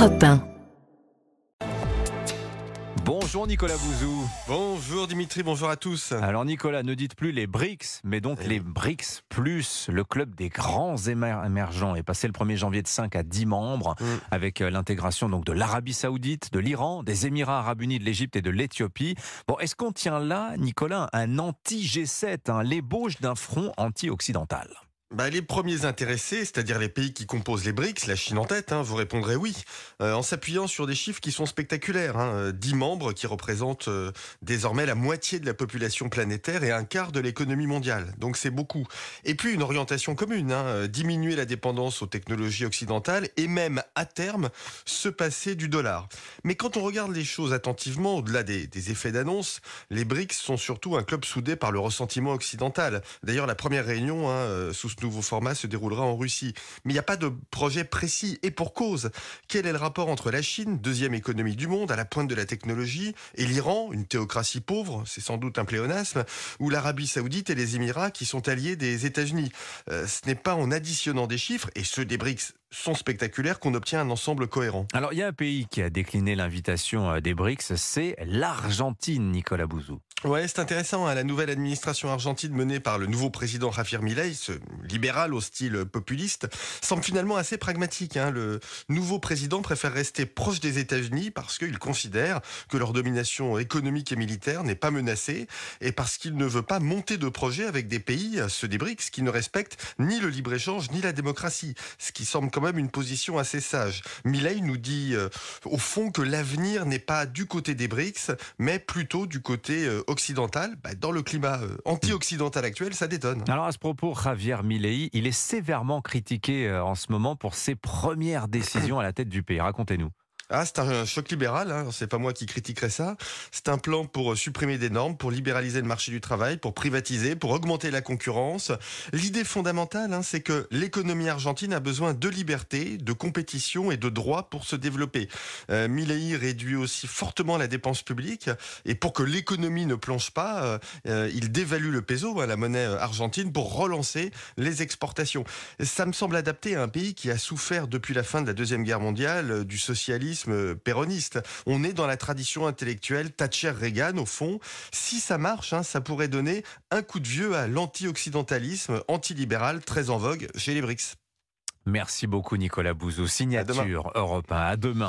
Europe 1. Bonjour Nicolas Bouzou. Bonjour Dimitri, bonjour à tous. Alors Nicolas, ne dites plus les BRICS, mais donc Eh les BRICS plus le club des grands émer- émergents est passé le 1er janvier de 5 à 10 membres Mm. avec euh, l'intégration donc de l'Arabie Saoudite, de l'Iran, des Émirats Arabes Unis, de l'Égypte et de l'Éthiopie. Bon, est-ce qu'on tient là, Nicolas, un anti-G7, hein, l'ébauche d'un front anti-occidental? Bah, les premiers intéressés, c'est-à-dire les pays qui composent les BRICS, la Chine en tête, hein, vous répondrez oui, euh, en s'appuyant sur des chiffres qui sont spectaculaires. Hein, euh, 10 membres qui représentent euh, désormais la moitié de la population planétaire et un quart de l'économie mondiale. Donc c'est beaucoup. Et puis une orientation commune, hein, euh, diminuer la dépendance aux technologies occidentales et même à terme se passer du dollar. Mais quand on regarde les choses attentivement, au-delà des, effets d'annonce, les BRICS sont surtout un club soudé par le ressentiment occidental. D'ailleurs, la première réunion hein, euh, sous nouveau format se déroulera en Russie. Mais il n'y a pas de projet précis. Et pour cause, quel est le rapport entre la Chine, deuxième économie du monde, à la pointe de la technologie, et l'Iran, une théocratie pauvre, c'est sans doute un pléonasme, ou l'Arabie saoudite et les Émirats qui sont alliés des États-Unis? Euh, Ce n'est pas en additionnant des chiffres, et ceux des BRICS sont spectaculaires, qu'on obtient un ensemble cohérent. Alors il y a un pays qui a décliné l'invitation euh, des BRICS, c'est l'Argentine, Nicolas Bouzou. Ouais, c'est intéressant. hein, La nouvelle administration argentine menée par le nouveau président Javier Milei, ce libéral au style populiste, semble finalement assez pragmatique. hein. Le nouveau président préfère rester proche des États-Unis parce qu'il considère que leur domination économique et militaire n'est pas menacée et parce qu'il ne veut pas monter de projet avec des pays, ceux des BRICS, qui ne respectent ni le libre-échange ni la démocratie. Ce qui semble quand même une position assez sage. Milei nous dit euh, au fond que l'avenir n'est pas du côté des BRICS, mais plutôt du côté euh, occidental. Bah, dans le climat euh, anti-occidental actuel, ça détonne. Alors à ce propos, Javier Milei, il est sévèrement critiqué en ce moment pour ses premières décisions à la tête du pays. Racontez-nous. Ah, c'est un choc libéral, hein. c'est pas moi qui critiquerai ça. C'est un plan pour supprimer des normes, pour libéraliser le marché du travail, pour privatiser, pour augmenter la concurrence. L'idée fondamentale, hein, c'est que l'économie argentine a besoin de liberté, de compétition et de droits pour se développer. Euh, réduit aussi fortement la dépense publique et pour que l'économie ne plonge pas, euh, euh, il dévalue le peso, hein, la monnaie euh, argentine, pour relancer les exportations. Ça me semble adapté à un pays qui a souffert depuis la fin de la Deuxième Guerre mondiale du socialisme euh, péroniste. On est dans la tradition intellectuelle Thatcher-Reagan au fond. Si ça marche, hein, ça pourrait donner un coup de vieux à l'anti-occidentalisme antilibéral très en vogue chez les BRICS. Merci beaucoup Nicolas Bouzou. Signature Europe 1. À demain.